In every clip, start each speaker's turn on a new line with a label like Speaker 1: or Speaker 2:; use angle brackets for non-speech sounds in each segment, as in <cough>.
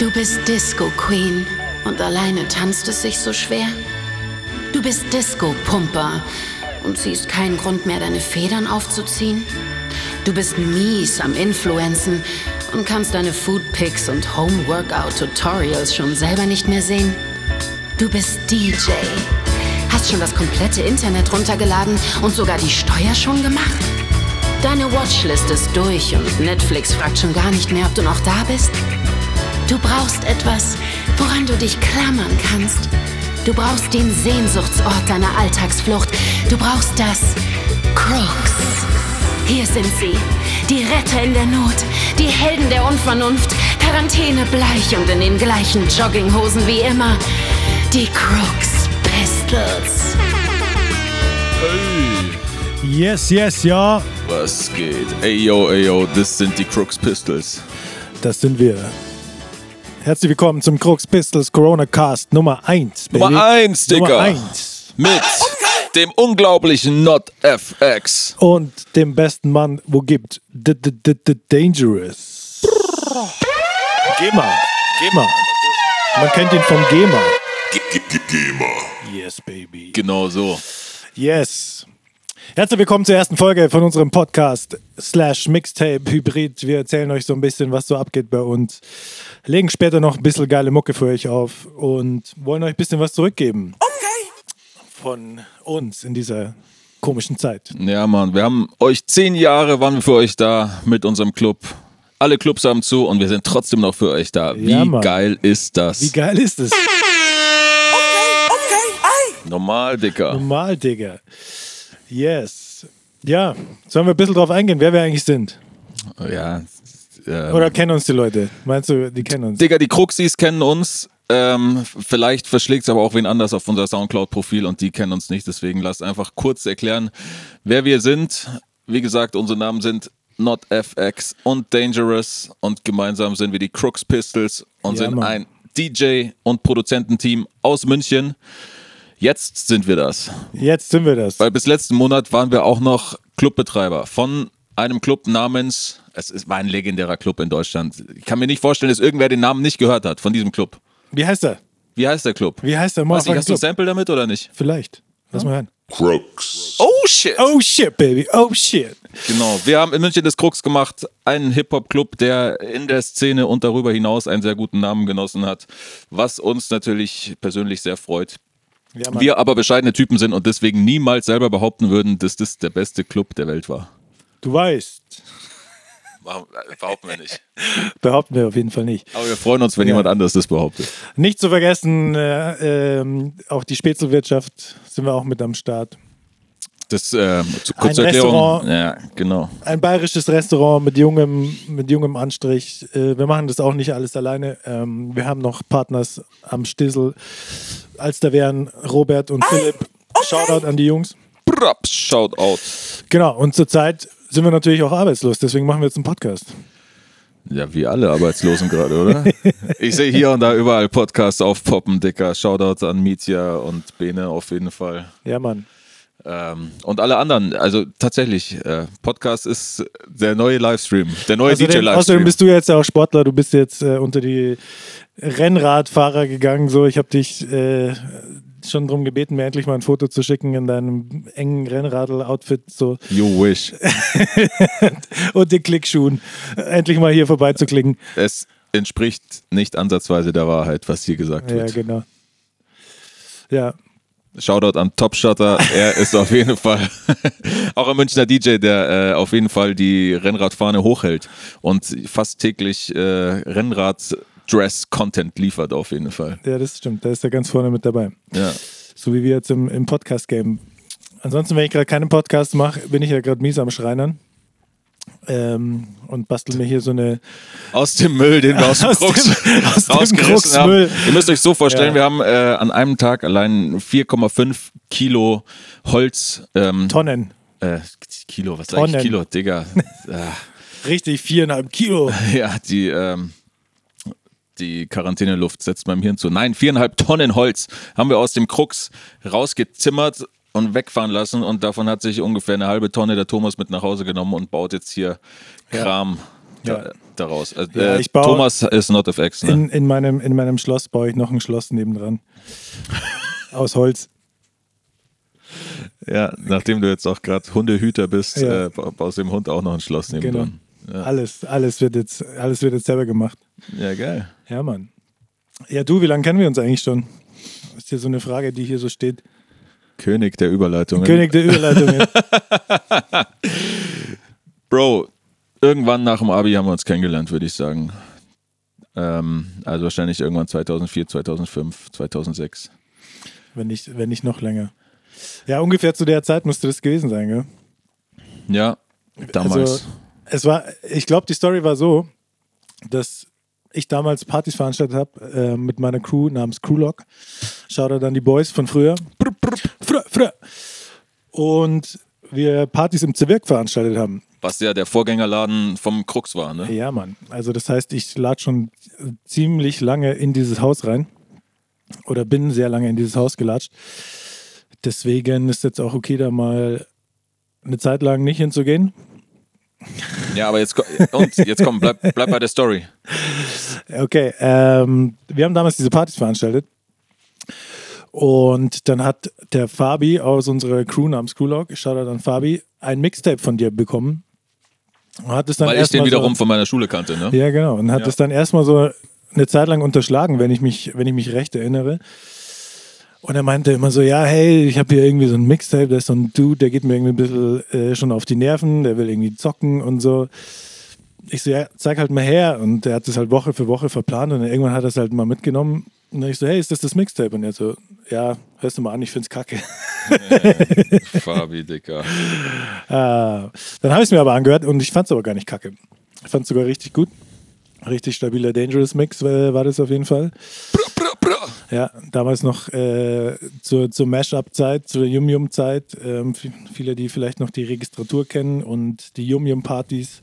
Speaker 1: Du bist Disco Queen und alleine tanzt es sich so schwer. Du bist Disco Pumper und siehst keinen Grund mehr, deine Federn aufzuziehen. Du bist mies am Influenzen und kannst deine Food Pics und Home Workout Tutorials schon selber nicht mehr sehen. Du bist DJ. Hast schon das komplette Internet runtergeladen und sogar die Steuer schon gemacht? Deine Watchlist ist durch und Netflix fragt schon gar nicht mehr, ob du noch da bist. Du brauchst etwas, woran du dich klammern kannst. Du brauchst den Sehnsuchtsort deiner Alltagsflucht. Du brauchst das Crooks. Hier sind sie, die Retter in der Not, die Helden der Unvernunft, Quarantäne bleich und in den gleichen Jogginghosen wie immer. Die Crooks Pistols.
Speaker 2: Yes, yes, ja,
Speaker 3: Was geht? Ey yo, ey yo, das sind die Crooks Pistols.
Speaker 2: das sind wir. Herzlich willkommen zum Crux Pistols Corona Cast Nummer 1. Baby.
Speaker 3: Nummer 1,
Speaker 2: Nummer
Speaker 3: Digga.
Speaker 2: 1.
Speaker 3: Mit dem unglaublichen Not FX.
Speaker 2: Und dem besten Mann, wo gibt. D -d -d -d Dangerous. GEMA. GEMA. Man kennt ihn vom GEMA. Yes, baby.
Speaker 3: Genau so.
Speaker 2: Yes. Herzlich willkommen zur ersten Folge von unserem Podcast slash Mixtape Hybrid. Wir erzählen euch so ein bisschen, was so abgeht bei uns. Legen später noch ein bisschen geile Mucke für euch auf und wollen euch ein bisschen was zurückgeben. Von uns in dieser komischen Zeit.
Speaker 3: Ja, Mann, wir haben euch zehn Jahre, waren wir für euch da mit unserem Club. Alle Clubs haben zu und wir sind trotzdem noch für euch da. Wie
Speaker 2: Ja,
Speaker 3: geil ist das?
Speaker 2: Wie geil ist es?
Speaker 3: Normal, Dicker.
Speaker 2: Normal, Digga. Yes. Ja, sollen wir ein bisschen drauf eingehen, wer wir eigentlich sind?
Speaker 3: Ja. ähm,
Speaker 2: Oder kennen uns die Leute? Meinst du, die kennen uns?
Speaker 3: Digga, die Kruxis kennen uns. Ähm, vielleicht verschlägt es aber auch wen anders auf unser Soundcloud-Profil und die kennen uns nicht. Deswegen lasst einfach kurz erklären, wer wir sind. Wie gesagt, unsere Namen sind NotFX und Dangerous und gemeinsam sind wir die Crooks Pistols und
Speaker 2: Ja,
Speaker 3: sind
Speaker 2: Mann.
Speaker 3: ein DJ- und Produzententeam aus München. Jetzt sind wir das.
Speaker 2: Jetzt sind wir das.
Speaker 3: Weil bis letzten Monat waren wir auch noch Clubbetreiber von einem Club namens, es ist, war ein legendärer Club in Deutschland. Ich kann mir nicht vorstellen, dass irgendwer den Namen nicht gehört hat von diesem Club.
Speaker 2: Wie heißt er?
Speaker 3: Wie heißt der Club?
Speaker 2: Wie heißt der?
Speaker 3: Weiß nicht, hast du ein? Sample damit oder nicht?
Speaker 2: Vielleicht. Lass mal hören.
Speaker 3: Oh shit!
Speaker 2: Oh shit, baby. Oh shit.
Speaker 3: Genau, wir haben in München das Krux gemacht, einen Hip-Hop-Club, der in der Szene und darüber hinaus einen sehr guten Namen genossen hat, was uns natürlich persönlich sehr freut.
Speaker 2: Ja, Mann.
Speaker 3: Wir aber bescheidene Typen sind und deswegen niemals selber behaupten würden, dass das der beste Club der Welt war.
Speaker 2: Du weißt.
Speaker 3: Äh, Behaupten wir nicht. <laughs>
Speaker 2: Behaupten wir auf jeden Fall nicht.
Speaker 3: Aber wir freuen uns, wenn
Speaker 2: Ja.
Speaker 3: jemand anderes das behauptet.
Speaker 2: Nicht zu vergessen, äh, ähm, auch die Spätzelwirtschaft sind wir auch mit am Start.
Speaker 3: Das ähm, zu, kurz
Speaker 2: Ein
Speaker 3: Erklärung.
Speaker 2: Restaurant.
Speaker 3: Ja, genau.
Speaker 2: Ein bayerisches Restaurant mit jungem, mit jungem Anstrich. Äh, wir machen das auch nicht alles alleine. Ähm, wir haben noch Partners am Stissel, als da wären Robert und Philipp. Shoutout an die Jungs.
Speaker 3: Braps, shout out.
Speaker 2: Genau, und zurzeit sind wir natürlich auch arbeitslos, deswegen machen wir jetzt einen Podcast.
Speaker 3: Ja, wie alle Arbeitslosen gerade, oder? <laughs> Ich sehe hier und da überall Podcasts aufpoppen, Dicker. Shoutout an Mietja und Bene auf jeden Fall.
Speaker 2: Ja, Mann.
Speaker 3: Ähm, und alle anderen. Also tatsächlich, äh, Podcast ist der neue Livestream, der neue
Speaker 2: Außerdem, außerdem
Speaker 3: DJ-Livestream.
Speaker 2: bist du jetzt ja auch Sportler, du bist jetzt äh, unter die Rennradfahrer gegangen. So, ich habe dich äh, schon darum gebeten, mir endlich mal ein Foto zu schicken in deinem engen Rennradl-Outfit so
Speaker 3: You wish. <laughs>
Speaker 2: und den Klickschuhen. Endlich mal hier vorbeizuklicken.
Speaker 3: Es entspricht nicht ansatzweise der Wahrheit, was hier gesagt
Speaker 2: Ja,
Speaker 3: wird.
Speaker 2: genau. Ja,
Speaker 3: Shoutout an Top Shutter. Er ist auf jeden <laughs> Fall <laughs> auch ein Münchner DJ, der äh, auf jeden Fall die Rennradfahne hochhält und fast täglich äh, Rennrad-Dress-Content liefert, auf jeden Fall.
Speaker 2: ja, das stimmt. Da ist er ganz vorne mit dabei.
Speaker 3: Ja.
Speaker 2: So wie wir jetzt im, im Podcast-Game. Ansonsten, wenn ich gerade keinen Podcast mache, bin ich ja gerade mies am Schreinern. Ähm, und bastel mir hier so eine.
Speaker 3: Aus dem Müll, den wir aus <laughs> dem
Speaker 2: Aus dem-
Speaker 3: Krux
Speaker 2: aus dem Kruxmüll.
Speaker 3: haben. Ihr müsst euch so vorstellen,
Speaker 2: Ja.
Speaker 3: wir haben äh, an einem Tag allein 4,5 Kilo Holz. Ähm,
Speaker 2: Tonnen.
Speaker 3: äh, Kilo, was sag ich? Kilo, Digga. Ah. <laughs>
Speaker 2: Richtig, viereinhalb Kilo. <laughs>
Speaker 3: Ja, die, ähm, die Quarantäneluft setzt meinem Hirn zu. Nein, viereinhalb Tonnen Holz haben wir aus dem Krux rausgezimmert und wegfahren lassen und davon hat sich ungefähr eine halbe Tonne der Thomas mit nach Hause genommen und baut jetzt hier Kram da, daraus. Äh,
Speaker 2: Ja, ich baue-
Speaker 3: Thomas ist not FX, ne?
Speaker 2: In, in, meinem, in meinem Schloss baue ich noch ein Schloss nebendran. <laughs> Aus Holz.
Speaker 3: Ja, nachdem du jetzt auch gerade Hundehüter bist,
Speaker 2: Ja.
Speaker 3: äh, ba- baust du dem Hund auch noch ein Schloss
Speaker 2: Genau.
Speaker 3: nebendran.
Speaker 2: Alles, alles, wird jetzt, alles wird jetzt selber gemacht.
Speaker 3: Ja, geil.
Speaker 2: Ja, Mann. Ja, du, wie lange kennen wir uns eigentlich schon? Das ist ja so eine Frage, die hier so steht.
Speaker 3: König der Überleitungen.
Speaker 2: König der Überleitungen. <laughs>
Speaker 3: Bro, irgendwann nach dem Abi haben wir uns kennengelernt, würde ich sagen. Ähm, also wahrscheinlich irgendwann 2004, 2005, 2006.
Speaker 2: wenn, nicht, wenn nicht noch länger. Ja, ungefähr zu der Zeit müsste das gewesen sein, gell?
Speaker 3: Ja, damals.
Speaker 2: Also, es war, ich glaube, die Story war so, dass ich damals Partys veranstaltet habe äh, mit meiner Crew namens Crewlock. Da dann die Boys von früher. Frö, frö. Und wir Partys im Zirk veranstaltet haben.
Speaker 3: was ja der Vorgängerladen vom Krux war, ne?
Speaker 2: Ja, Mann. Also das heißt, ich lade schon ziemlich lange in dieses Haus rein. Oder bin sehr lange in dieses Haus gelatscht. Deswegen ist jetzt auch okay, da mal eine Zeit lang nicht hinzugehen.
Speaker 3: Ja, aber jetzt, und, jetzt komm, bleib, bleib bei der Story. <laughs>
Speaker 2: Okay, ähm, wir haben damals diese Partys veranstaltet. Und dann hat der Fabi aus unserer Crew namens Crewlog, Shoutout an Fabi, ein Mixtape von dir bekommen. Und hat es dann
Speaker 3: Weil ich den
Speaker 2: erstmal
Speaker 3: wiederum
Speaker 2: so,
Speaker 3: von meiner Schule kannte, ne?
Speaker 2: Ja, genau. Und hat
Speaker 3: Ja.
Speaker 2: es dann erstmal so eine Zeit lang unterschlagen, wenn ich mich, wenn ich mich recht erinnere. Und er meinte immer so, ja, hey, ich habe hier irgendwie so ein Mixtape, da ist so ein Dude, der geht mir irgendwie ein bisschen äh, schon auf die Nerven, der will irgendwie zocken und so. Ich so, ja, zeig halt mal her. Und er hat das halt Woche für Woche verplant und irgendwann hat er es halt mal mitgenommen. Und dann ich so, hey, ist das das Mixtape? Und er so, ja, hörst du mal an, ich find's kacke.
Speaker 3: Fabi, Dicker. <laughs>
Speaker 2: Ah, dann habe ich es mir aber angehört und ich fand es aber gar nicht kacke. Ich fand es sogar richtig gut. Richtig stabiler Dangerous Mix äh, war das auf jeden Fall. Ja, damals noch äh, zur, zur Mash-Up-Zeit, zur Yum-Yum-Zeit. Ähm, viele, die vielleicht noch die Registratur kennen und die Yum-Yum-Partys,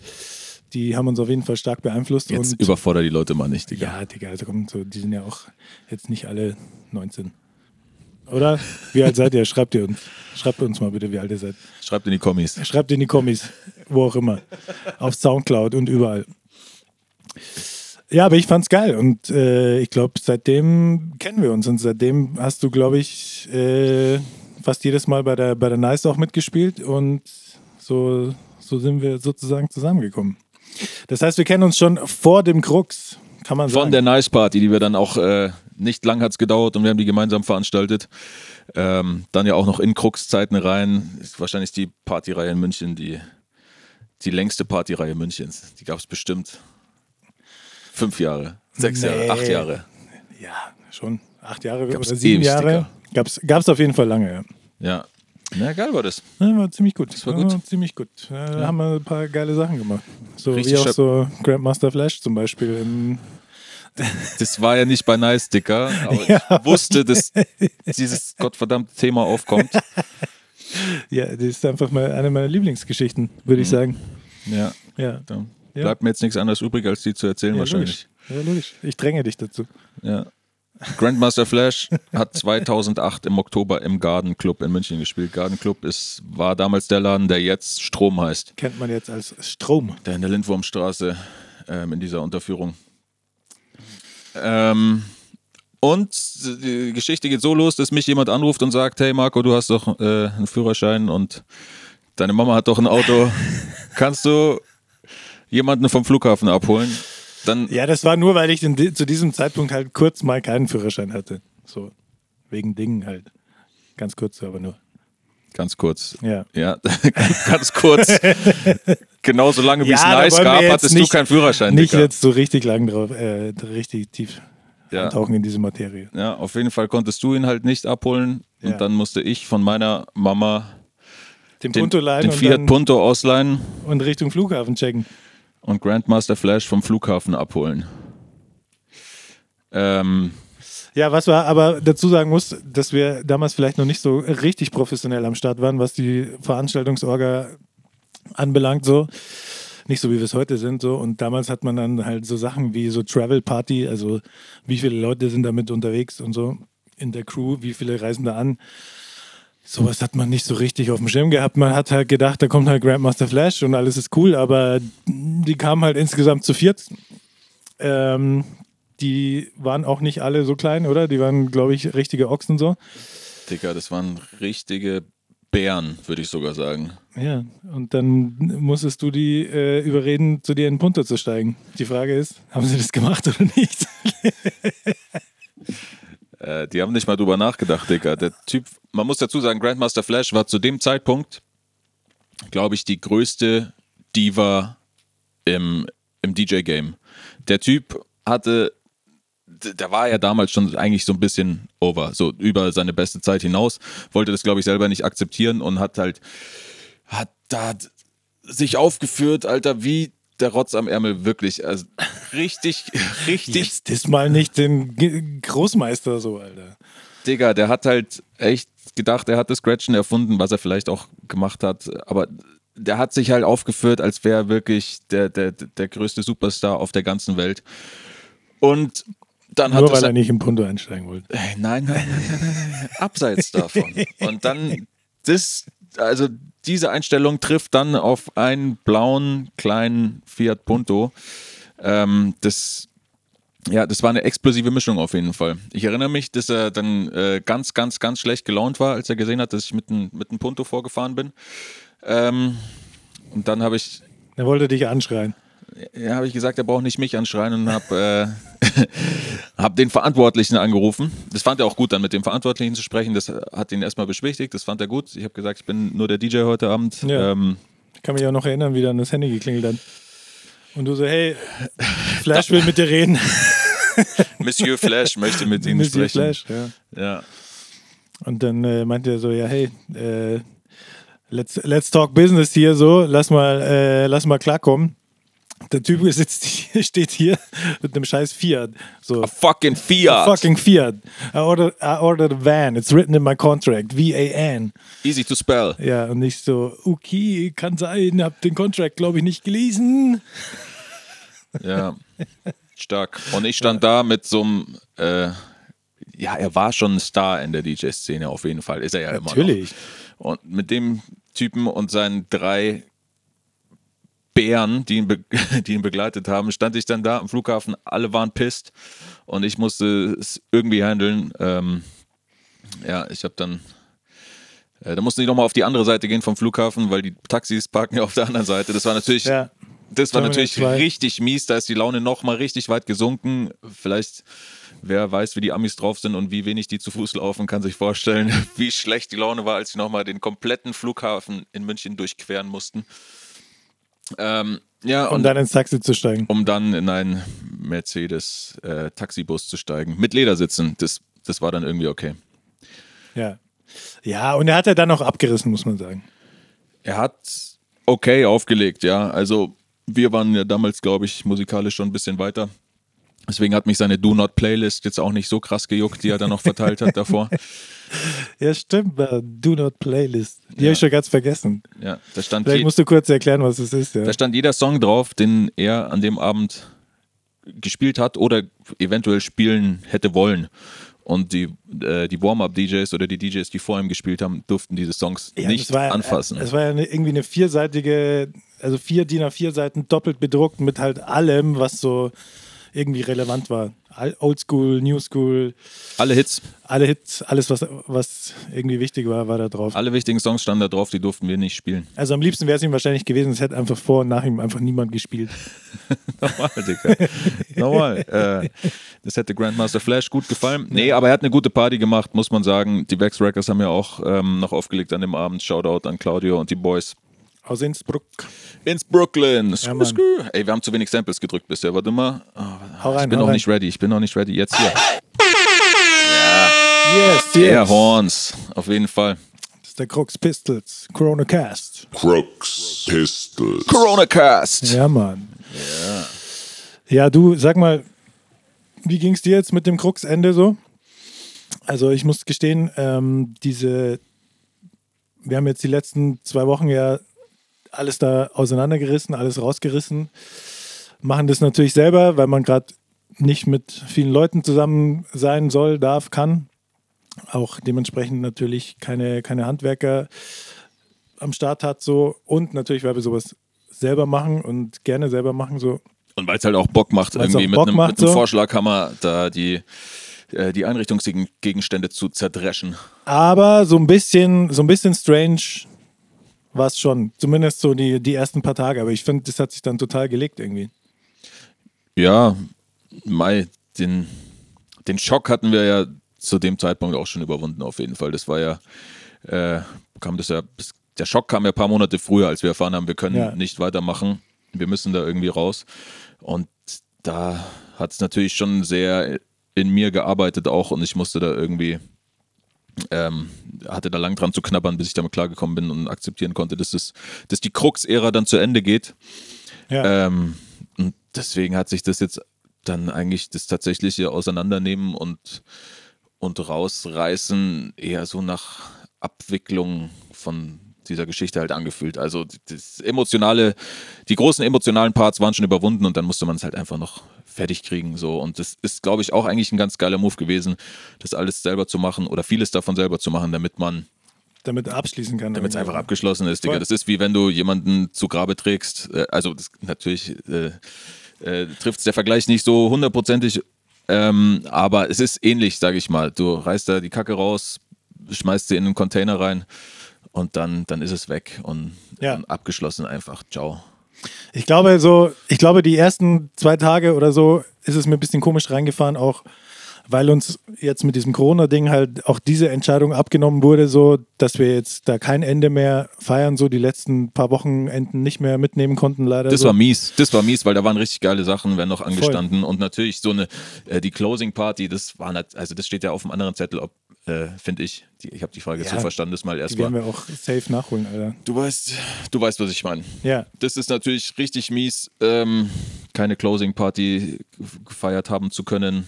Speaker 2: die haben uns auf jeden Fall stark beeinflusst.
Speaker 3: Jetzt
Speaker 2: und
Speaker 3: überfordere die Leute mal nicht, Digga.
Speaker 2: ja, Digga, also komm, so, die sind ja auch jetzt nicht alle 19. Oder? Wie alt seid ihr? Schreibt ihr uns. Schreibt uns mal bitte, wie alt ihr seid.
Speaker 3: Schreibt in die Kommis.
Speaker 2: Schreibt in die Kommis, wo auch immer. Auf Soundcloud und überall. Ja, aber ich fand's geil und äh, ich glaube, seitdem kennen wir uns und seitdem hast du, glaube ich, äh, fast jedes Mal bei der, bei der Nice auch mitgespielt und so, so sind wir sozusagen zusammengekommen. Das heißt, wir kennen uns schon vor dem Krux, kann man sagen.
Speaker 3: Von der Nice Party, die wir dann auch, äh, nicht lang hat's gedauert und wir haben die gemeinsam veranstaltet. Ähm, dann ja auch noch in Krux-Zeiten rein. Ist wahrscheinlich die Partyreihe in München, die, die längste Partyreihe Münchens. Die gab's bestimmt fünf Jahre, sechs
Speaker 2: Nee.
Speaker 3: Jahre, acht Jahre.
Speaker 2: ja, schon acht Jahre
Speaker 3: Gab's
Speaker 2: oder sieben Jahre. Gab's, gab's auf jeden Fall lange, ja.
Speaker 3: Ja. Na, geil war das.
Speaker 2: Ja, war ziemlich gut. Das
Speaker 3: war gut.
Speaker 2: ziemlich gut. Ja, Da haben wir ein paar geile Sachen gemacht. So
Speaker 3: Richtig
Speaker 2: wie auch so Grandmaster Flash zum Beispiel. Im, <laughs>
Speaker 3: Das war ja nicht bei Nice Dicker, aber <laughs>
Speaker 2: Ja.
Speaker 3: ich wusste, dass dieses gottverdammte Thema aufkommt. <laughs>
Speaker 2: ja, das ist einfach mal eine meiner Lieblingsgeschichten, würde ich
Speaker 3: Mhm.
Speaker 2: sagen.
Speaker 3: Ja.
Speaker 2: Ja.
Speaker 3: Da
Speaker 2: Ja.
Speaker 3: bleibt mir jetzt nichts anderes übrig, als die zu erzählen
Speaker 2: Ja,
Speaker 3: wahrscheinlich.
Speaker 2: logisch. Ja, logisch. Ich dränge dich dazu.
Speaker 3: Ja. Grandmaster Flash hat 2008 im Oktober im Garden Club in München gespielt. Garden Club ist, war damals der Laden, der jetzt Strom heißt.
Speaker 2: Kennt man jetzt als Strom.
Speaker 3: Der in der Lindwurmstraße ähm, in dieser Unterführung. Ähm, und die Geschichte geht so los, dass mich jemand anruft und sagt, hey Marco, du hast doch äh, einen Führerschein und deine Mama hat doch ein Auto. <laughs> Kannst du jemanden vom Flughafen abholen? Dann
Speaker 2: Ja, das war nur, weil ich di- zu diesem Zeitpunkt halt kurz mal keinen Führerschein hatte. So, wegen Dingen halt. Ganz kurz, aber nur.
Speaker 3: Ganz kurz.
Speaker 2: Ja.
Speaker 3: Ja, <laughs> ganz kurz. Genauso lange wie es nice gab, hattest
Speaker 2: nicht-
Speaker 3: du keinen Führerschein.
Speaker 2: Nicht
Speaker 3: Dicker.
Speaker 2: jetzt so richtig lang drauf, äh, richtig tief
Speaker 3: Ja.
Speaker 2: eintauchen in diese Materie.
Speaker 3: ja, auf jeden Fall konntest du ihn halt nicht abholen.
Speaker 2: Ja.
Speaker 3: Und dann musste ich von meiner Mama
Speaker 2: Den,
Speaker 3: den,
Speaker 2: Punto leihen
Speaker 3: den Fiat Punto ausleihen
Speaker 2: und Richtung Flughafen checken.
Speaker 3: Und Grandmaster Flash vom Flughafen abholen. Ähm,
Speaker 2: Ja, was wir aber dazu sagen muss, dass wir damals vielleicht noch nicht so richtig professionell am Start waren, was die Veranstaltungsorga anbelangt, so. Nicht so, wie wir es heute sind, so. Und damals hat man dann halt so Sachen wie so Travel Party, also wie viele Leute sind damit unterwegs und so in der Crew, wie viele reisen da an. Sowas hat man nicht so richtig auf dem Schirm gehabt. Man hat halt gedacht, da kommt halt Grandmaster Flash und alles ist cool, aber die kamen halt insgesamt zu viert. Ähm, die waren auch nicht alle so klein, oder? Die waren, glaube ich, richtige Ochsen so.
Speaker 3: Digga, das waren richtige Bären, würde ich sogar sagen.
Speaker 2: Ja, und dann musstest du die äh, überreden, zu dir in den Punto zu steigen. Die Frage ist, haben sie das gemacht oder nicht? <laughs>
Speaker 3: Äh, die haben nicht mal drüber nachgedacht, Digga. Der Typ, man muss dazu sagen, Grandmaster Flash war zu dem Zeitpunkt, glaube ich, die größte Diva im, im DJ-Game. Der Typ hatte, der war ja damals schon eigentlich so ein bisschen over, so über seine beste Zeit hinaus, wollte das, glaube ich, selber nicht akzeptieren und hat halt, hat da sich aufgeführt, Alter, wie der Rotz am Ärmel wirklich, also richtig, <laughs> richtig
Speaker 2: Jetzt das mal nicht den Großmeister so, Alter.
Speaker 3: Digga, der hat halt echt gedacht, er hat das Scratchen erfunden, was er vielleicht auch gemacht hat. Aber der hat sich halt aufgeführt, als wäre er wirklich der, der, der größte Superstar auf der ganzen Welt. Und dann hat
Speaker 2: Nur
Speaker 3: das
Speaker 2: weil er nicht im Punto einsteigen wollte.
Speaker 3: Nein, nein, nein, nein, nein. abseits davon. <laughs> Und dann das, also diese Einstellung trifft dann auf einen blauen kleinen Fiat Punto. Ähm, das, ja, das war eine explosive Mischung auf jeden Fall. Ich erinnere mich, dass er dann äh, ganz, ganz, ganz schlecht gelaunt war, als er gesehen hat, dass ich mit einem mit Punto vorgefahren bin. Ähm, und dann habe ich
Speaker 2: Er wollte dich anschreien.
Speaker 3: Ja, habe ich gesagt, er braucht nicht mich anschreien und habe äh, <laughs> hab den Verantwortlichen angerufen. Das fand er auch gut, dann mit dem Verantwortlichen zu sprechen. Das hat ihn erstmal beschwichtigt, das fand er gut. Ich habe gesagt, ich bin nur der DJ heute Abend.
Speaker 2: Ja.
Speaker 3: Ähm,
Speaker 2: Ich kann mich auch noch erinnern, wie dann das Handy geklingelt hat. Und du so, hey, Flash will mit dir reden. <laughs>
Speaker 3: Monsieur Flash möchte mit Ihnen
Speaker 2: Monsieur
Speaker 3: sprechen.
Speaker 2: Flash, ja.
Speaker 3: Ja.
Speaker 2: Und dann äh, meinte er so, ja, hey, äh, let's, let's talk business hier so, lass mal, äh, lass mal klarkommen. Der Typ sitzt <laughs> steht hier mit einem scheiß Fiat. So,
Speaker 3: A fucking Fiat.
Speaker 2: fucking Fiat. I ordered, I ordered a van. It's written in my contract. V-A-N.
Speaker 3: Easy to spell.
Speaker 2: Ja, und ich so, okay, kann sein, hab den Contract, glaube ich, nicht gelesen. <laughs>
Speaker 3: Ja. Stark. Und ich stand da mit so einem, äh, ja, er war schon ein Star in der DJ-Szene, auf jeden Fall. Ist er ja immer noch.
Speaker 2: Natürlich.
Speaker 3: Und mit dem Typen und seinen drei Bären, die ihn, be <laughs> die ihn begleitet haben, stand ich dann da am Flughafen. Alle waren pisst und ich musste es irgendwie handeln. Ähm, ja, ich habe dann. Äh, da mussten die nochmal auf die andere Seite gehen vom Flughafen, weil die Taxis parken ja auf der anderen Seite. Das war natürlich,
Speaker 2: Ja.
Speaker 3: das war natürlich
Speaker 2: zwei.
Speaker 3: richtig mies. Da ist die Laune nochmal richtig weit gesunken. Vielleicht, wer weiß, wie die Amis drauf sind und wie wenig die zu Fuß laufen, kann sich vorstellen, <laughs> wie schlecht die Laune war, als sie nochmal den kompletten Flughafen in München durchqueren mussten. Ähm, ja,
Speaker 2: Um
Speaker 3: und
Speaker 2: dann ins Taxi zu steigen.
Speaker 3: um dann in einen Mercedes äh, zu steigen. Mit Ledersitzen. Das, das war dann irgendwie okay.
Speaker 2: Ja. Ja, und er hat ja dann auch abgerissen, muss man sagen.
Speaker 3: Er hat okay aufgelegt, ja. Also wir waren ja damals, glaube ich, musikalisch schon ein bisschen weiter. Deswegen hat mich seine Do Not Playlist jetzt auch nicht so krass gejuckt, die er dann noch verteilt hat davor. <laughs>
Speaker 2: Ja, stimmt. äh, Do Not Playlist. Die
Speaker 3: Ja.
Speaker 2: habe ich schon ganz vergessen.
Speaker 3: Ja, da stand,
Speaker 2: Vielleicht musst du kurz erklären, was es ist. Ja.
Speaker 3: da stand jeder Song drauf, den er an dem Abend gespielt hat oder eventuell spielen hätte wollen. Und die, äh, die Warm-Up-DJs oder die DJs, die vor ihm gespielt haben, durften diese Songs
Speaker 2: Ja,
Speaker 3: nicht
Speaker 2: war, ja-
Speaker 3: anfassen.
Speaker 2: Es war ja eine, irgendwie eine vierseitige, also vier DIN A4 Seiten doppelt bedruckt mit halt allem, was so irgendwie relevant war. Al- Old School, New School,
Speaker 3: Alle Hits,
Speaker 2: alle Hits, alles, was, was irgendwie wichtig war, war da drauf.
Speaker 3: alle wichtigen Songs standen da drauf, die durften wir nicht spielen.
Speaker 2: Also am liebsten wäre es ihm wahrscheinlich gewesen, es hätte einfach vor und nach ihm einfach niemand gespielt. <laughs>
Speaker 3: Normal, Digga. Normal. <laughs> Äh, das hätte Grandmaster Flash gut gefallen. Nee, aber er hat eine gute Party gemacht, muss man sagen. Die Vex Records haben ja auch ähm, noch aufgelegt an dem Abend. Shoutout an Claudio und die Boys.
Speaker 2: Aus Innsbruck.
Speaker 3: Ins Brooklyn. Skü. Ey, wir haben zu wenig Samples gedrückt bisher. Warte mal. Oh,
Speaker 2: Hau rein,
Speaker 3: ich bin
Speaker 2: hau
Speaker 3: noch
Speaker 2: rein.
Speaker 3: nicht ready. Ich bin noch nicht ready. Jetzt hier.
Speaker 2: Yes,
Speaker 3: Der
Speaker 2: yes.
Speaker 3: Horns. Auf jeden Fall.
Speaker 2: Das ist der Crux Pistols, Corona Cast.
Speaker 4: Crooks, Pistols.
Speaker 3: Corona Cast.
Speaker 2: Ja, Mann. Ja. du, sag mal, wie ging es dir jetzt mit dem Krux-Ende so? Also ich muss gestehen, ähm, diese, wir haben jetzt die letzten zwei Wochen ja alles da auseinandergerissen, alles rausgerissen, machen das natürlich selber, weil man gerade nicht mit vielen Leuten zusammen sein soll, darf, kann. Auch dementsprechend natürlich keine, keine Handwerker am Start hat so und natürlich, weil wir sowas selber machen und gerne selber machen. So.
Speaker 3: Und weil es halt auch Bock macht,
Speaker 2: Weil's
Speaker 3: irgendwie mit
Speaker 2: Bock
Speaker 3: einem,
Speaker 2: macht,
Speaker 3: mit einem
Speaker 2: so.
Speaker 3: Vorschlaghammer da die, äh, die Einrichtungsgegenstände zu zerdreschen.
Speaker 2: Aber so ein bisschen, so ein bisschen strange war es schon. Zumindest so die, die ersten paar Tage. Aber ich finde, das hat sich dann total gelegt irgendwie.
Speaker 3: Ja, Mai, den, den Schock hatten wir ja zu dem Zeitpunkt auch schon überwunden, auf jeden Fall. Das war ja, äh, kam das ja, der Schock kam ja ein paar Monate früher, als wir erfahren haben, wir können
Speaker 2: Ja.
Speaker 3: nicht weitermachen. Wir müssen da irgendwie raus. Und da hat es natürlich schon sehr in mir gearbeitet auch und ich musste da irgendwie, ähm, hatte da lang dran zu knabbern, bis ich damit klargekommen bin und akzeptieren konnte, dass, es, dass die Krux-Ära dann zu Ende geht.
Speaker 2: Ja.
Speaker 3: Ähm, und deswegen hat sich das jetzt dann eigentlich das tatsächliche Auseinandernehmen und, und Rausreißen eher so nach Abwicklung von dieser Geschichte halt angefühlt. Also das emotionale, die großen emotionalen Parts waren schon überwunden und dann musste man es halt einfach noch fertig kriegen. So. Und das ist, glaube ich, auch eigentlich ein ganz geiler Move gewesen, das alles selber zu machen oder vieles davon selber zu machen, damit man
Speaker 2: damit abschließen kann.
Speaker 3: damit es einfach abgeschlossen ist, Digga.
Speaker 2: Voll.
Speaker 3: Das ist wie wenn du jemanden zu Grabe trägst. Äh, Also das, natürlich äh, äh, trifft der Vergleich nicht so hundertprozentig, ähm, aber es ist ähnlich, sage ich mal. Du reißt da die Kacke raus, schmeißt sie in einen Container rein und dann, dann ist es weg und,
Speaker 2: Ja.
Speaker 3: und abgeschlossen einfach. Ciao.
Speaker 2: Ich glaube so, ich glaube die ersten zwei Tage oder so ist es mir ein bisschen komisch reingefahren, auch weil uns jetzt mit diesem Corona-Ding halt auch diese Entscheidung abgenommen wurde, so dass wir jetzt da kein Ende mehr feiern, so die letzten paar Wochenenden nicht mehr mitnehmen konnten, leider.
Speaker 3: Das
Speaker 2: so.
Speaker 3: war mies, das war mies, weil da waren richtig geile Sachen, werden noch angestanden und natürlich so eine, äh, die Closing Party, das war, nat- also das steht ja auf dem anderen Zettel, ob, äh, finde ich, die, ich habe die Frage
Speaker 2: Ja,
Speaker 3: verstanden, das mal
Speaker 2: Die
Speaker 3: erstmal.
Speaker 2: werden wir auch safe nachholen, Alter.
Speaker 3: Du weißt, du weißt, was ich meine.
Speaker 2: Ja,
Speaker 3: Das ist natürlich richtig mies, ähm, keine Closing Party gefeiert haben zu können.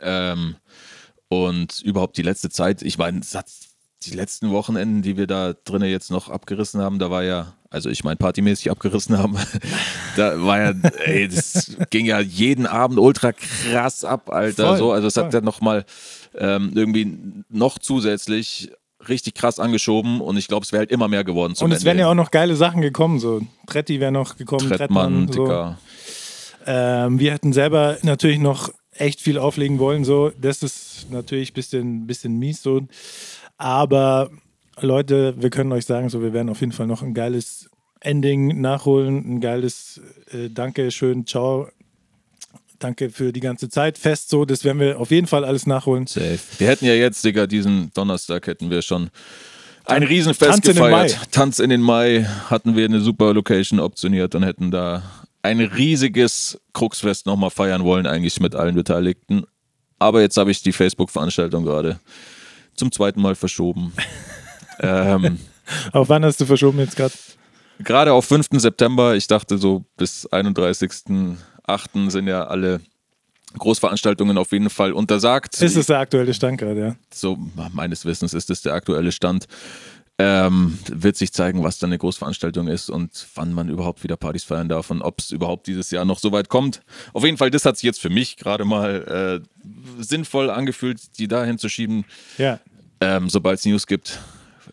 Speaker 3: Ähm, und überhaupt die letzte Zeit, ich meine, die letzten Wochenenden, die wir da drinnen jetzt noch abgerissen haben, da war ja, also ich meine partymäßig abgerissen haben, <laughs> da war ja, ey, das ging ja jeden Abend ultra krass ab, Alter.
Speaker 2: Voll,
Speaker 3: so, also es hat ja nochmal ähm, irgendwie noch zusätzlich richtig krass angeschoben und ich glaube, es wäre halt immer mehr geworden.
Speaker 2: und es wären ja auch noch geile Sachen gekommen, so Tretti wäre noch gekommen,
Speaker 3: Trettmann,
Speaker 2: Trettmann, so.
Speaker 3: Dicker.
Speaker 2: Ähm, wir hätten selber natürlich noch echt viel auflegen wollen, so. Das ist natürlich ein bisschen, bisschen mies, so. Aber Leute, wir können euch sagen, so, wir werden auf jeden Fall noch ein geiles Ending nachholen, ein geiles äh, Danke, schön, ciao. Danke für die ganze Zeit. Fest so, das werden wir auf jeden Fall alles nachholen.
Speaker 3: Safe. Wir hätten ja jetzt, Digga, diesen Donnerstag hätten wir schon ein Riesenfest
Speaker 2: Tanz in
Speaker 3: gefeiert.
Speaker 2: Mai.
Speaker 3: Tanz in den Mai hatten wir eine super Location optioniert und hätten da ein riesiges Kruxfest nochmal feiern wollen, eigentlich mit allen Beteiligten. Aber jetzt habe ich die Facebook-Veranstaltung gerade zum zweiten Mal verschoben. <laughs> ähm,
Speaker 2: Auf wann hast du verschoben jetzt gerade?
Speaker 3: gerade auf 5. September, ich dachte so bis 31.08. sind ja alle Großveranstaltungen auf jeden Fall untersagt.
Speaker 2: Ist es der aktuelle Stand gerade, ja?
Speaker 3: so meines Wissens ist es der aktuelle Stand. Ähm, wird sich zeigen, was dann eine Großveranstaltung ist und wann man überhaupt wieder Partys feiern darf und ob es überhaupt dieses Jahr noch so weit kommt. Auf jeden Fall, das hat sich jetzt für mich gerade mal äh, sinnvoll angefühlt, die dahin zu schieben.
Speaker 2: Ja.
Speaker 3: Ähm, Sobald es News gibt,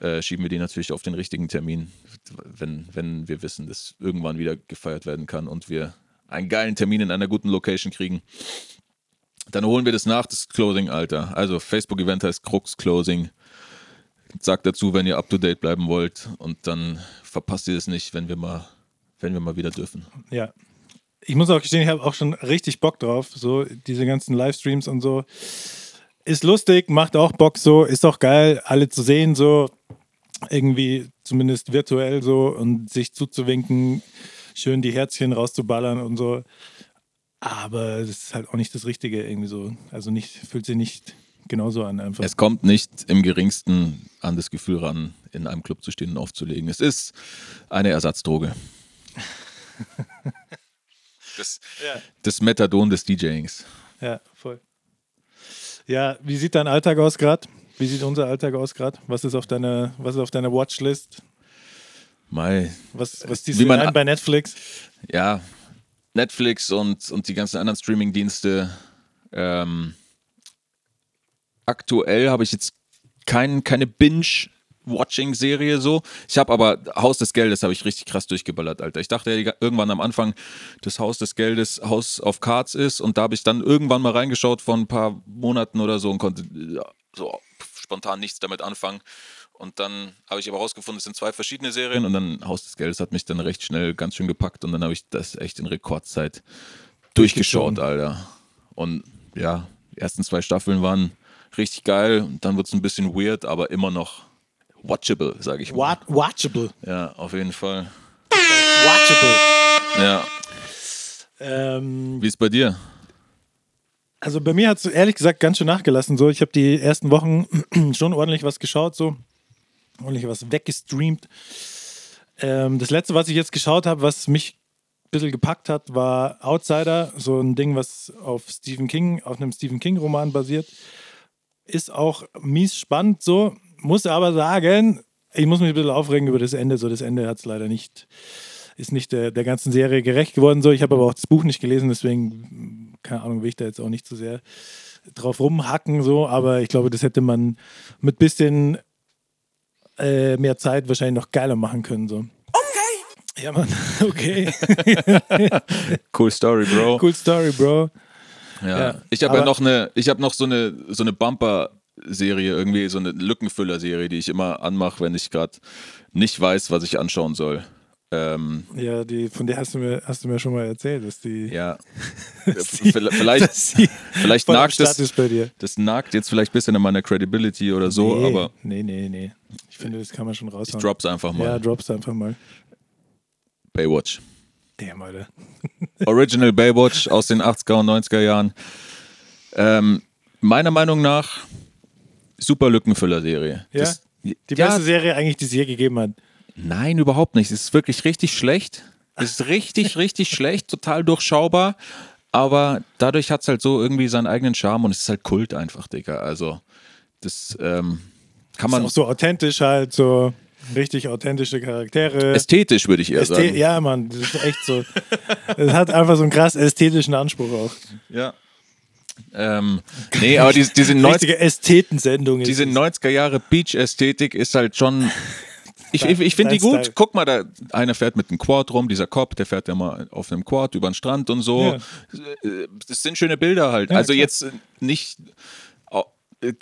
Speaker 3: äh, schieben wir die natürlich auf den richtigen Termin, wenn, wenn wir wissen, dass irgendwann wieder gefeiert werden kann und wir einen geilen Termin in einer guten Location kriegen. Dann holen wir das nach, das Closing, Alter. Also Facebook-Event heißt Crux Closing. Sagt dazu, wenn ihr up to date bleiben wollt und dann verpasst ihr es nicht, wenn wir mal, wenn wir mal wieder dürfen.
Speaker 2: Ja. Ich muss auch gestehen, ich habe auch schon richtig Bock drauf. So, diese ganzen Livestreams und so. Ist lustig, macht auch Bock so, ist auch geil, alle zu sehen, so irgendwie zumindest virtuell so und sich zuzuwinken, schön die Herzchen rauszuballern und so. Aber das ist halt auch nicht das Richtige irgendwie so. Also nicht, fühlt sich nicht genauso an einfach.
Speaker 3: Es kommt nicht im geringsten an das Gefühl ran, in einem Club zu stehen und aufzulegen. Es ist eine Ersatzdroge. <laughs> Das,
Speaker 2: Ja.
Speaker 3: das Methadon des DJings.
Speaker 2: Ja, voll. Ja, wie sieht dein Alltag aus gerade? Wie sieht unser Alltag aus gerade? Was ist auf deiner, was ist auf deiner Watchlist?
Speaker 3: Mai,
Speaker 2: Was, was du
Speaker 3: man-
Speaker 2: ein bei Netflix?
Speaker 3: ja, Netflix und, und die ganzen anderen Streaming-Dienste. Ähm, aktuell habe ich jetzt kein, keine Binge Watching-Serie so. Ich habe aber Haus des Geldes habe ich richtig krass durchgeballert, Alter. Ich dachte ja irgendwann am Anfang, das Haus des Geldes House of Cards ist und da habe ich dann irgendwann mal reingeschaut vor ein paar Monaten oder so und konnte ja, so spontan nichts damit anfangen. Und dann habe ich aber herausgefunden, es sind zwei verschiedene Serien und dann Haus des Geldes hat mich dann recht schnell ganz schön gepackt und dann habe ich das echt in Rekordzeit durchgeschaut, Alter. Und ja, die ersten zwei Staffeln waren richtig geil und dann wird es ein bisschen weird, aber immer noch watchable, sage ich mal.
Speaker 2: Wat watchable.
Speaker 3: Ja, auf jeden Fall.
Speaker 2: Watchable.
Speaker 3: Ja,
Speaker 2: Ähm,
Speaker 3: wie ist bei dir?
Speaker 2: also bei mir hat es ehrlich gesagt ganz schön nachgelassen. So, ich habe die ersten Wochen <clears throat> schon ordentlich was geschaut, so ordentlich was weggestreamt. Ähm, das letzte, was ich jetzt geschaut habe, was mich ein bisschen gepackt hat, war Outsider, so ein Ding, was auf Stephen King, auf einem Stephen King Roman basiert. Ist auch mies spannend, so muss aber sagen, ich muss mich ein bisschen aufregen über das Ende. So, das Ende hat es leider nicht, ist nicht der, der ganzen Serie gerecht geworden. So, ich habe aber auch das Buch nicht gelesen, deswegen, keine Ahnung, will ich da jetzt auch nicht zu sehr drauf rumhacken. So, aber ich glaube, das hätte man mit bisschen äh, mehr Zeit wahrscheinlich noch geiler machen können. So. Okay. Ja, Mann, <laughs> okay. <laughs>
Speaker 3: Cool Story, Bro.
Speaker 2: cool Story, Bro.
Speaker 3: Ja.
Speaker 2: Ja,
Speaker 3: Ich habe ja noch eine, ich habe noch so eine, so eine Bumper-Serie, irgendwie so eine Lückenfüller-Serie, die ich immer anmache, wenn ich gerade nicht weiß, was ich anschauen soll. Ähm,
Speaker 2: Ja, die, von der hast du mir, hast du mir schon mal erzählt, dass die.
Speaker 3: ja. <laughs> Vielleicht, vielleicht,
Speaker 2: dass sie
Speaker 3: vielleicht
Speaker 2: voll am
Speaker 3: nagt das,
Speaker 2: ist bei dir.
Speaker 3: das nagt jetzt vielleicht ein bisschen an meiner Credibility oder so,
Speaker 2: nee,
Speaker 3: aber
Speaker 2: Nee, nee, nee. Ich finde, das kann man schon
Speaker 3: ich
Speaker 2: raushauen.
Speaker 3: drop's einfach mal.
Speaker 2: Ja, drops einfach mal.
Speaker 3: Baywatch.
Speaker 2: Damn, Alter. <laughs>
Speaker 3: Original Baywatch aus den 80er und 90er Jahren. Ähm, meiner Meinung nach super Lückenfüller-Serie.
Speaker 2: Ja?
Speaker 3: Das-
Speaker 2: Die
Speaker 3: ja,
Speaker 2: beste Serie eigentlich, die es je gegeben hat.
Speaker 3: Nein, überhaupt nicht. Es ist wirklich richtig schlecht. Es ist richtig, <laughs> richtig schlecht, total durchschaubar. Aber dadurch hat es halt so irgendwie seinen eigenen Charme und es ist halt Kult einfach, Digga. Also, das ähm, kann
Speaker 2: Ist
Speaker 3: man
Speaker 2: auch so authentisch halt, so richtig authentische Charaktere.
Speaker 3: ästhetisch, würde ich eher
Speaker 2: Ästhe-
Speaker 3: sagen.
Speaker 2: ja, Mann, das ist echt so. Es hat einfach so einen krass ästhetischen Anspruch auch.
Speaker 3: Ja. Ähm, nee, aber diese, diese, <laughs> 90,
Speaker 2: Richtige Ästhetensendung ist
Speaker 3: diese
Speaker 2: es.
Speaker 3: 90er Jahre Beach-Ästhetik ist halt schon. <laughs> Ich, ich, ich finde die gut.
Speaker 2: Style.
Speaker 3: Guck mal, da einer fährt mit einem Quad rum, dieser Cop, der fährt ja mal auf einem Quad über den Strand und so. Äh, Das sind schöne Bilder halt.
Speaker 2: Ja,
Speaker 3: also
Speaker 2: klar.
Speaker 3: jetzt äh, nicht. äh,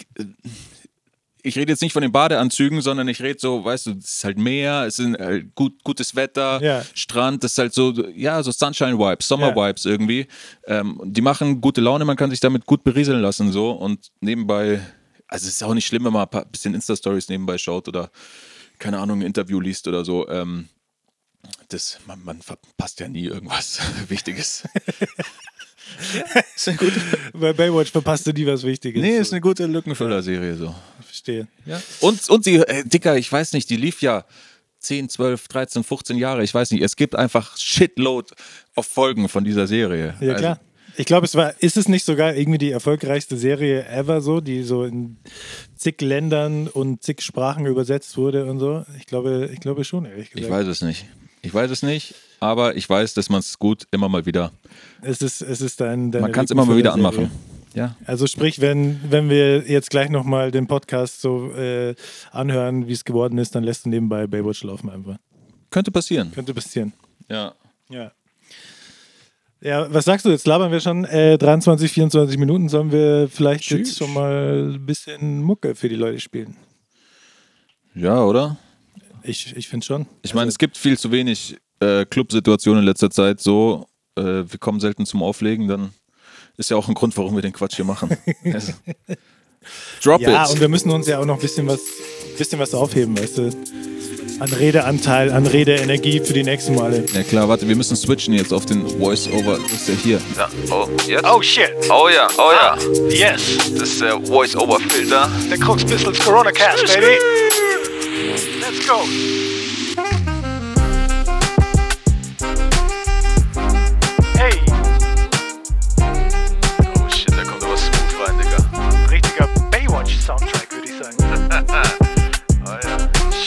Speaker 3: Ich rede jetzt nicht von den Badeanzügen, sondern ich rede so, weißt du, es ist halt Meer, es ist halt gut, gutes Wetter,
Speaker 2: Ja.
Speaker 3: Strand, das ist halt so, ja, so Sunshine-Vibes, Sommer-Vibes irgendwie. Ähm, die machen gute Laune, man kann sich damit gut berieseln lassen so und nebenbei, also es ist auch nicht schlimm, wenn man ein paar- bisschen Insta-Stories nebenbei schaut oder, keine Ahnung, ein Interview liest oder so. Ähm, das, man, man verpasst ja nie irgendwas <laughs> Wichtiges. <laughs> ist eine gute,
Speaker 2: Bei Baywatch verpasst du nie was Wichtiges.
Speaker 3: nee, ist eine gute Lückenfüller-Serie so.
Speaker 2: Verstehe.
Speaker 3: Ja. Und, und sie, äh, Dicker, ich weiß nicht, die lief ja 10, 12, 13, 15 Jahre, ich weiß nicht. Es gibt einfach Shitload auf Folgen von dieser Serie.
Speaker 2: Ja, klar. Ich glaube, es war, ist es nicht sogar irgendwie die erfolgreichste Serie ever so, die so in zig Ländern und zig Sprachen übersetzt wurde und so? Ich glaube, ich glaube schon, ehrlich
Speaker 3: ich
Speaker 2: gesagt.
Speaker 3: weiß es nicht. Ich weiß es nicht, aber ich weiß, dass man es gut immer mal wieder,
Speaker 2: Es ist, es ist dein,
Speaker 3: man kann es immer mal wieder anmachen. Ja.
Speaker 2: Also sprich, wenn, wenn wir jetzt gleich nochmal den Podcast so äh, anhören, wie es geworden ist, dann lässt du nebenbei Baywatch laufen einfach.
Speaker 3: Könnte passieren.
Speaker 2: Könnte passieren.
Speaker 3: Ja.
Speaker 2: Ja. Ja, was sagst du? Jetzt labern wir schon äh, 23, 24 Minuten. Sollen wir vielleicht
Speaker 3: Tschüss.
Speaker 2: jetzt schon mal ein bisschen Mucke für die Leute spielen?
Speaker 3: Ja, oder?
Speaker 2: Ich, ich finde schon.
Speaker 3: Ich meine, es gibt viel zu wenig äh, Clubsituationen in letzter Zeit. So, äh, wir kommen selten zum Auflegen, dann ist ja auch ein Grund, warum wir den Quatsch hier machen. <laughs> also. Drop
Speaker 2: Ja,
Speaker 3: it.
Speaker 2: und wir müssen uns ja auch noch ein bisschen was, bisschen was aufheben, weißt du? An Redeanteil, an Redeenergie für die nächsten Male.
Speaker 3: Ja klar, warte, wir müssen switchen jetzt auf den Voice-Over. Das ist ja hier.
Speaker 5: Ja, oh, jetzt?
Speaker 6: Oh shit.
Speaker 5: Oh ja, oh ja.
Speaker 6: Yes.
Speaker 5: Das ist der Voice-Over-Filter.
Speaker 6: Der Crux Pistols Corona Cast, baby. Let's go.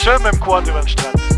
Speaker 6: Schön mit dem Quad über den Strand.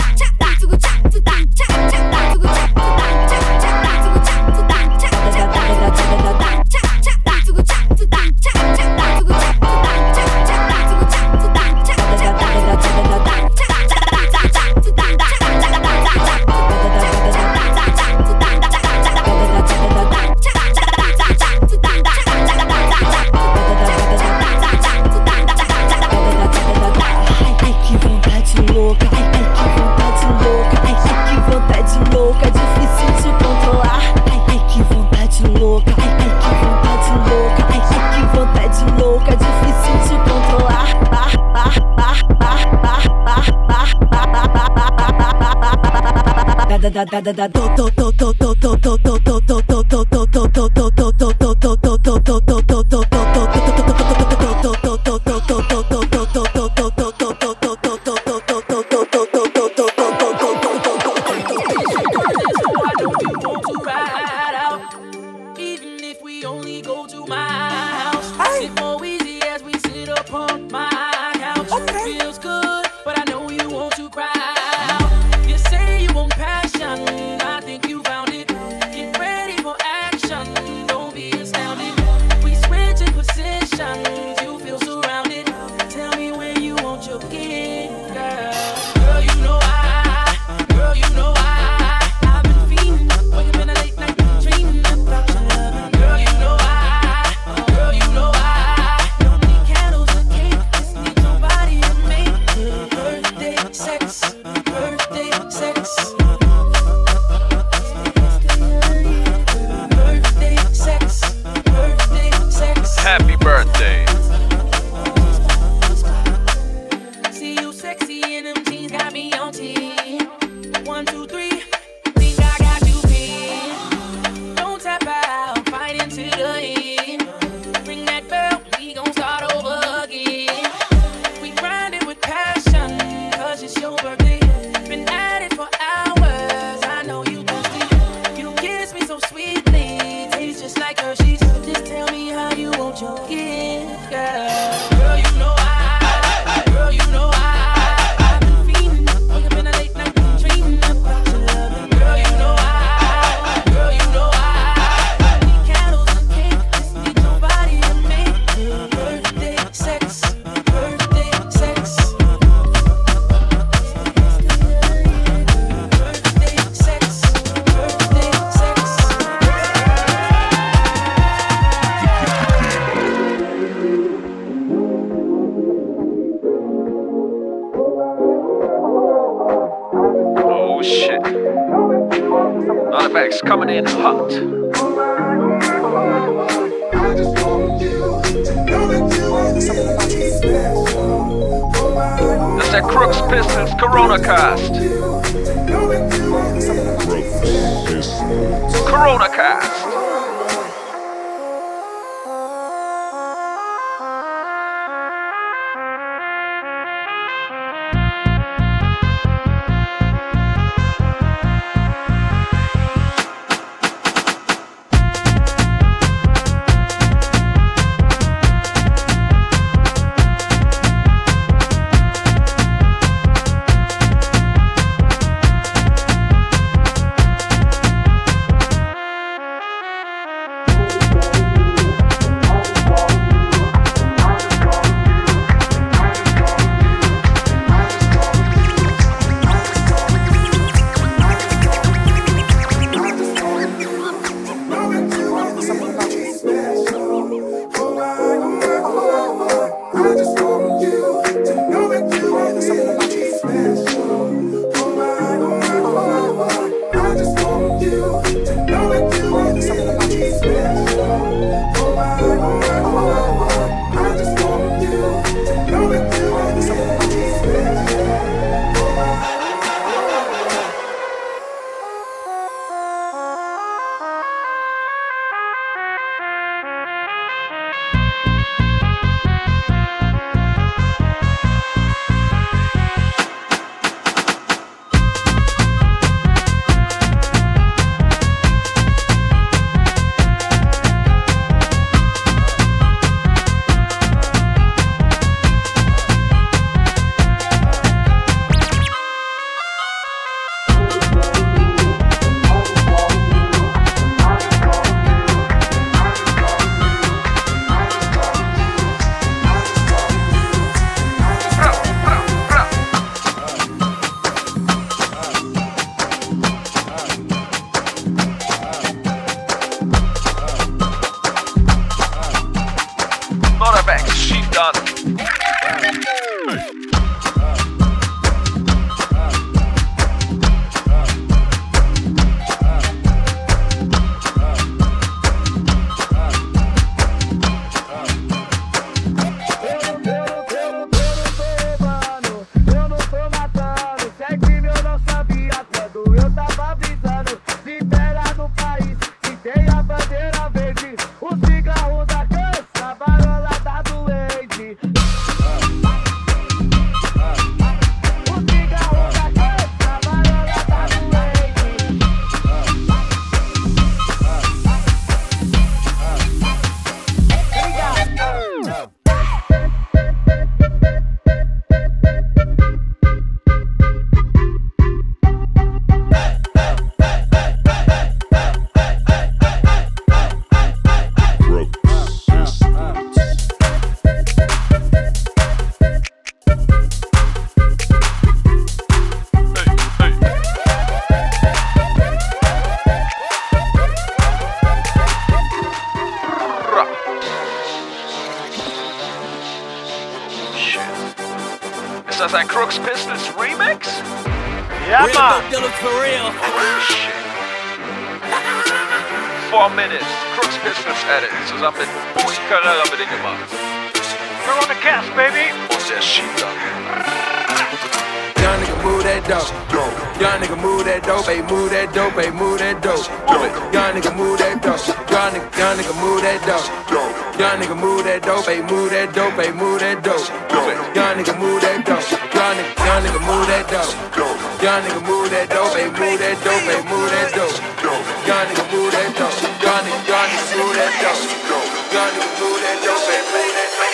Speaker 7: da da da da da
Speaker 8: Seahawks Pistons remix? Yeah, man. Dealers for
Speaker 5: real. <laughs> Four minutes. Crooks Pistons edit. Zusammen mit it in your mouth. We're
Speaker 6: on the cast, baby.
Speaker 5: Und she Schieber.
Speaker 9: Young nigga move that dope. Young nigga move that dope. Hey, move that dope. Hey, move that dope. Young nigga move that dope. Young nigga, young nigga move that dope dope. Young nigga move that dope, ayy move that dope, ayy move that dope. Young nigga move that dope. Young nigga, young nigga move that dope. Young nigga move that dope, ayy move that dope, ayy move that dope. Young nigga move that dope. Young nigga, young nigga move that dope. Young nigga move that dope, ayy move that dope.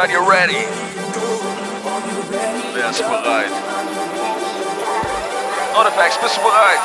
Speaker 5: Are you ready? Yes, bereit. ready? bist du bereit?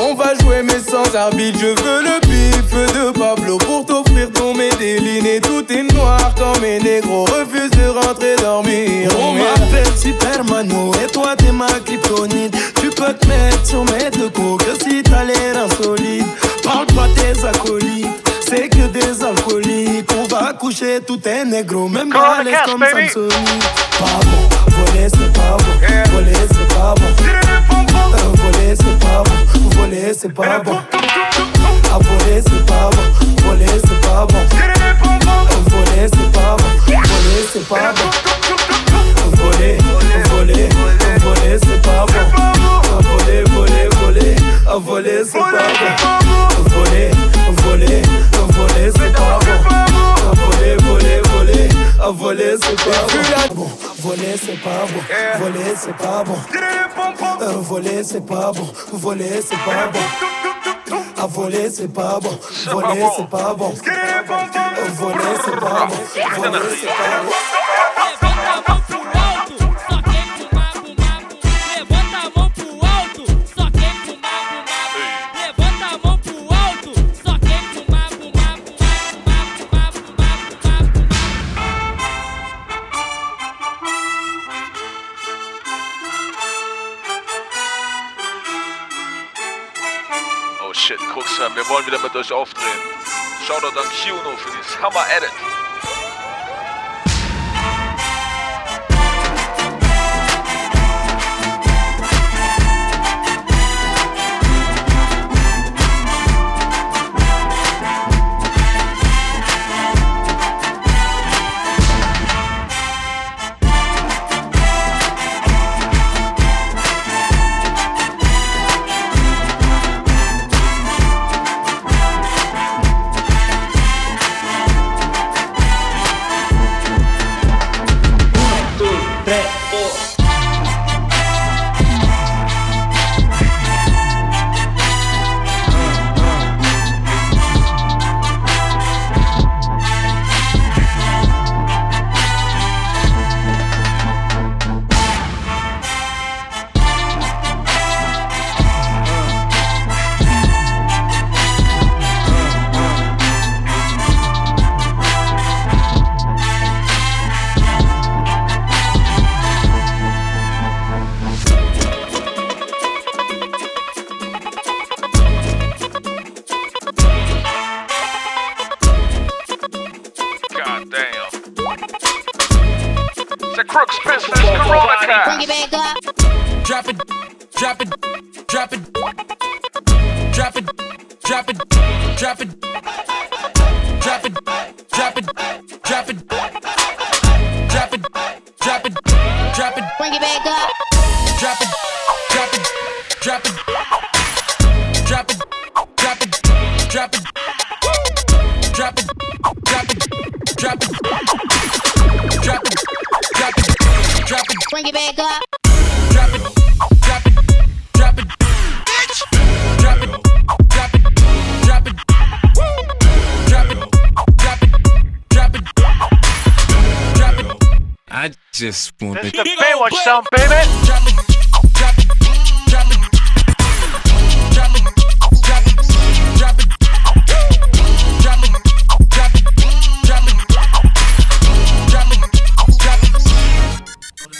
Speaker 10: On va jouer mais sans arbitre, je veux c'est pas bon. Voler, c'est pas bon. Voler, c'est pas bon. Voler, c'est pas bon.
Speaker 5: müsst euch aufdrehen. Shoutout an Chiuno für dieses Hammer-Edit.
Speaker 11: Drop it, drop it.
Speaker 12: Just want to.
Speaker 6: the Baywatch sound, baby.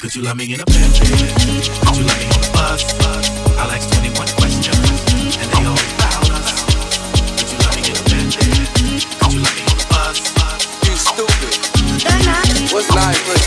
Speaker 13: Could you love me in a bed, baby? Could you love me on a bus? I like 21 questions, and they always found us. Could you love me in a bed, baby? Could you love me on a bus?
Speaker 9: You stupid. What's
Speaker 14: life?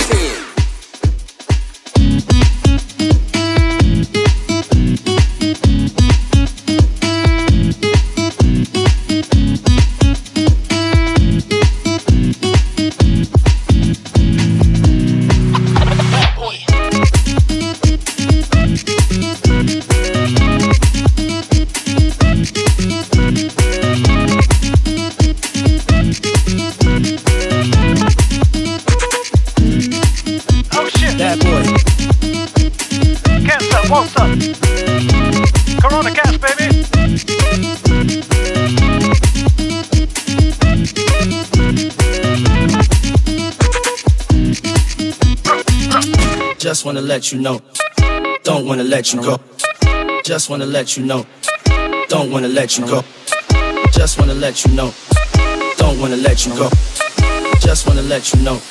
Speaker 14: Let you know. Don't wanna let you go. Just wanna let you know. Don't wanna let you go. Just wanna let you know. Don't wanna let you go. Just wanna let you know.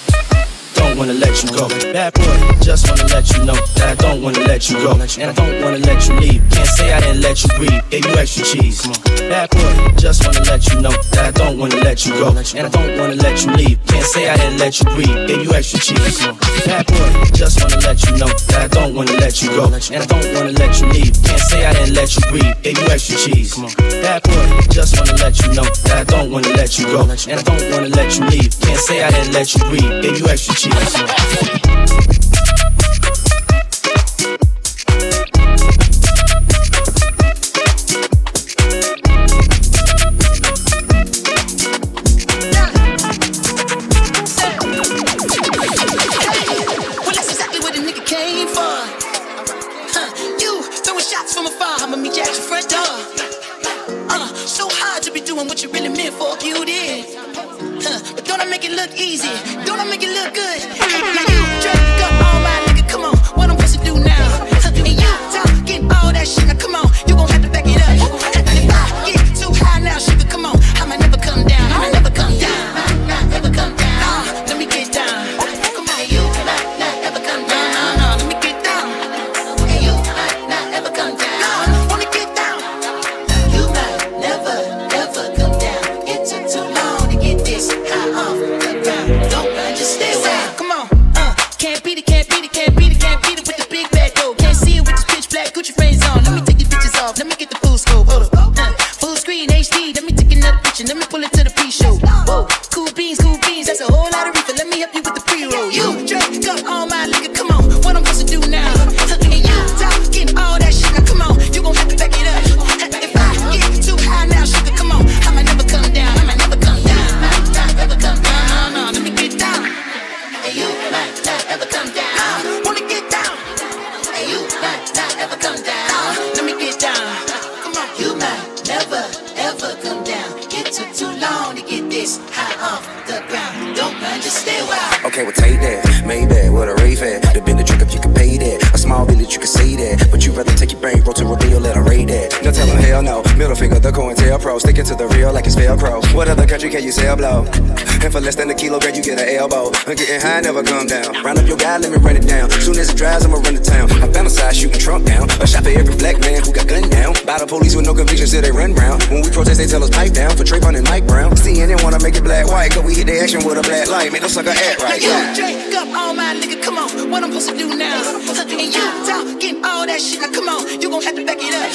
Speaker 14: Don't wanna let you go. Bad boy, just wanna let you know that I don't wanna let you go. And I don't wanna let you leave. Can't say I didn't let you breathe. Gave you extra cheese. Bad boy, just wanna let you know that I don't wanna let you go. And I don't wanna let you leave. Can't say I didn't let you breathe. Gave you extra cheese. Bad boy, just wanna let you know that I don't wanna let you go. And I don't wanna let you leave. Can't say I didn't let you breathe. Gave you extra cheese. Bad boy, just wanna let you know that I don't wanna let you go. And I don't wanna let you leave. Can't say I didn't let you breathe. Gave you extra cheese.
Speaker 15: Doing what you really meant for, you did. Huh, but don't I make it look easy? Don't I make it look good?
Speaker 16: Hell no. Finger, the COINTEL pro. Sticking to the real like it's Velcro. What other country can you sell blow? And for less than a kilo, girl, you get an elbow. I'm getting high, never come down. Round up your guy, let me run it down. Soon as it dries, I'ma run to town. I fantasize shooting Trump down. A shot for every black man who got gunned down. By the police with no conviction, still they run round. When we protest, they tell us pipe down. For Trayvon and Mike Brown. CNN wanna make it black white, cause we hit the action with a black light. Make no sucker act right.
Speaker 15: Now you drink up all my liquor, come on, what I'm supposed to do now? And you talking all that shit, now come on, you gon' have to back it up.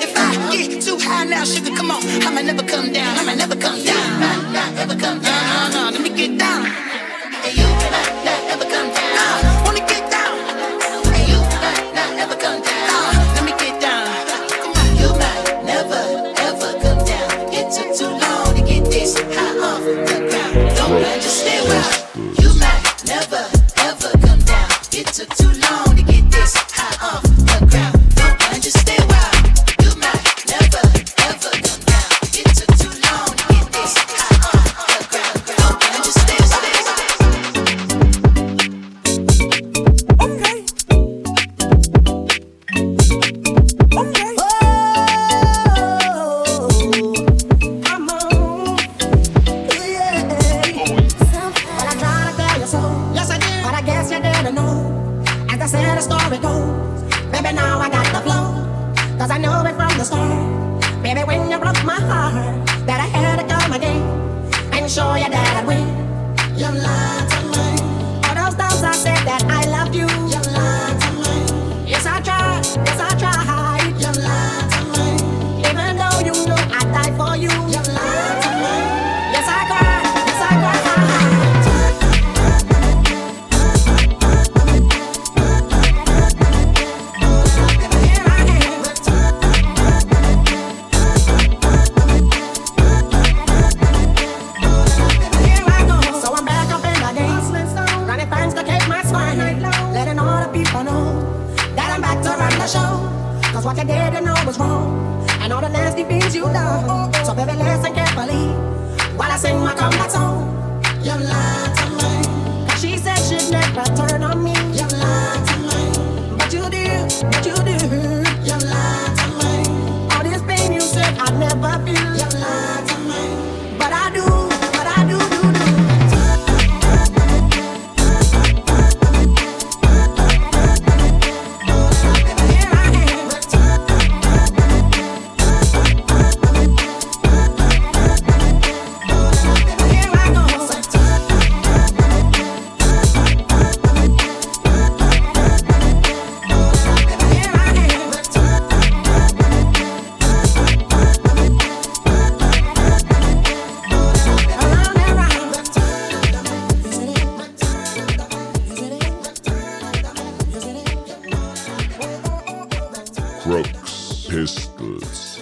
Speaker 15: If I get too high now, sugar, come on, I might never come down, I might never come down, might not ever come down. No, no, let me get down. And you might not ever come down. Uh, wanna get down. And you might not ever come down. Uh, let me get down. Come on, you might never ever come down. It took too long to get this high off the ground. Don't run, just stay wild. You might never ever come down. It took too long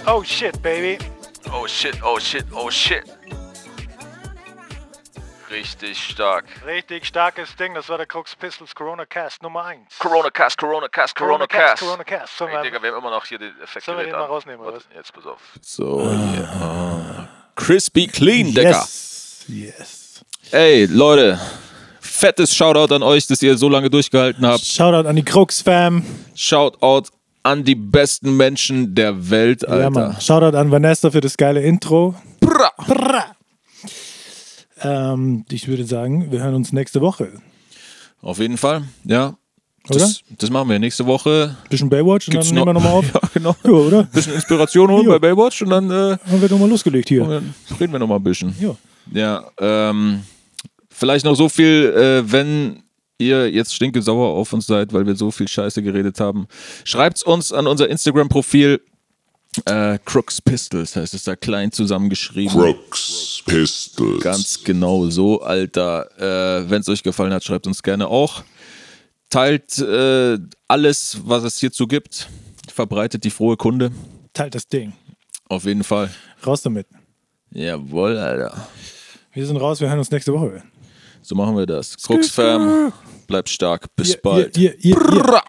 Speaker 6: Oh shit, baby.
Speaker 3: Oh shit, oh shit, oh shit. Richtig stark.
Speaker 6: Richtig starkes Ding. Das war der Crux Pistols Corona Cast Nummer 1.
Speaker 3: Corona Cast, Corona Cast, Corona Cast.
Speaker 6: Corona Cast. Sollen
Speaker 3: Ey, Digga, wir haben immer noch hier den Effekt.
Speaker 6: sollen wir den mal rausnehmen, oder was?
Speaker 3: Jetzt pass auf. So, ja. Crispy clean, Digga.
Speaker 2: Yes. Yes.
Speaker 3: Ey, Leute. Fettes Shoutout an euch, dass ihr so lange durchgehalten habt.
Speaker 2: Shoutout an die Crux-Fam.
Speaker 3: Shoutout an die besten Menschen der Welt, Alter.
Speaker 2: Ja, Mann. Shoutout an Vanessa für das geile Intro.
Speaker 3: Bra.
Speaker 2: Bra. Ähm, ich würde sagen, wir hören uns nächste Woche.
Speaker 3: Auf jeden Fall, ja. Das, das machen wir nächste Woche.
Speaker 2: Bisschen Baywatch und
Speaker 3: Gibt's
Speaker 2: dann nehmen wir
Speaker 3: noch-
Speaker 2: nochmal auf. <laughs>
Speaker 3: Ja, genau.
Speaker 2: Ja, oder?
Speaker 3: Bisschen Inspiration holen bei Baywatch und dann äh,
Speaker 2: Haben wir nochmal losgelegt hier.
Speaker 3: dann reden wir nochmal ein bisschen.
Speaker 2: Ja.
Speaker 3: Ja, ähm, vielleicht noch so viel, äh, wenn ihr jetzt stinkesauer auf uns seid, weil wir so viel Scheiße geredet haben. Schreibt's uns an unser Instagram-Profil. Äh, Crooks Pistols heißt es da klein zusammengeschrieben.
Speaker 4: Crooks Pistols.
Speaker 3: Ganz genau so, Alter. Äh, Wenn es euch gefallen hat, schreibt uns gerne auch. Teilt äh, alles, was es hierzu gibt. Verbreitet die frohe Kunde.
Speaker 2: Teilt das Ding.
Speaker 3: Auf jeden Fall.
Speaker 2: Raus damit.
Speaker 3: Jawohl, Alter.
Speaker 2: Wir sind raus, wir hören uns nächste Woche.
Speaker 3: So machen wir das. Crooks Fam, bleibt stark. Bis bald.
Speaker 2: ihr- ihr-
Speaker 3: Brrra.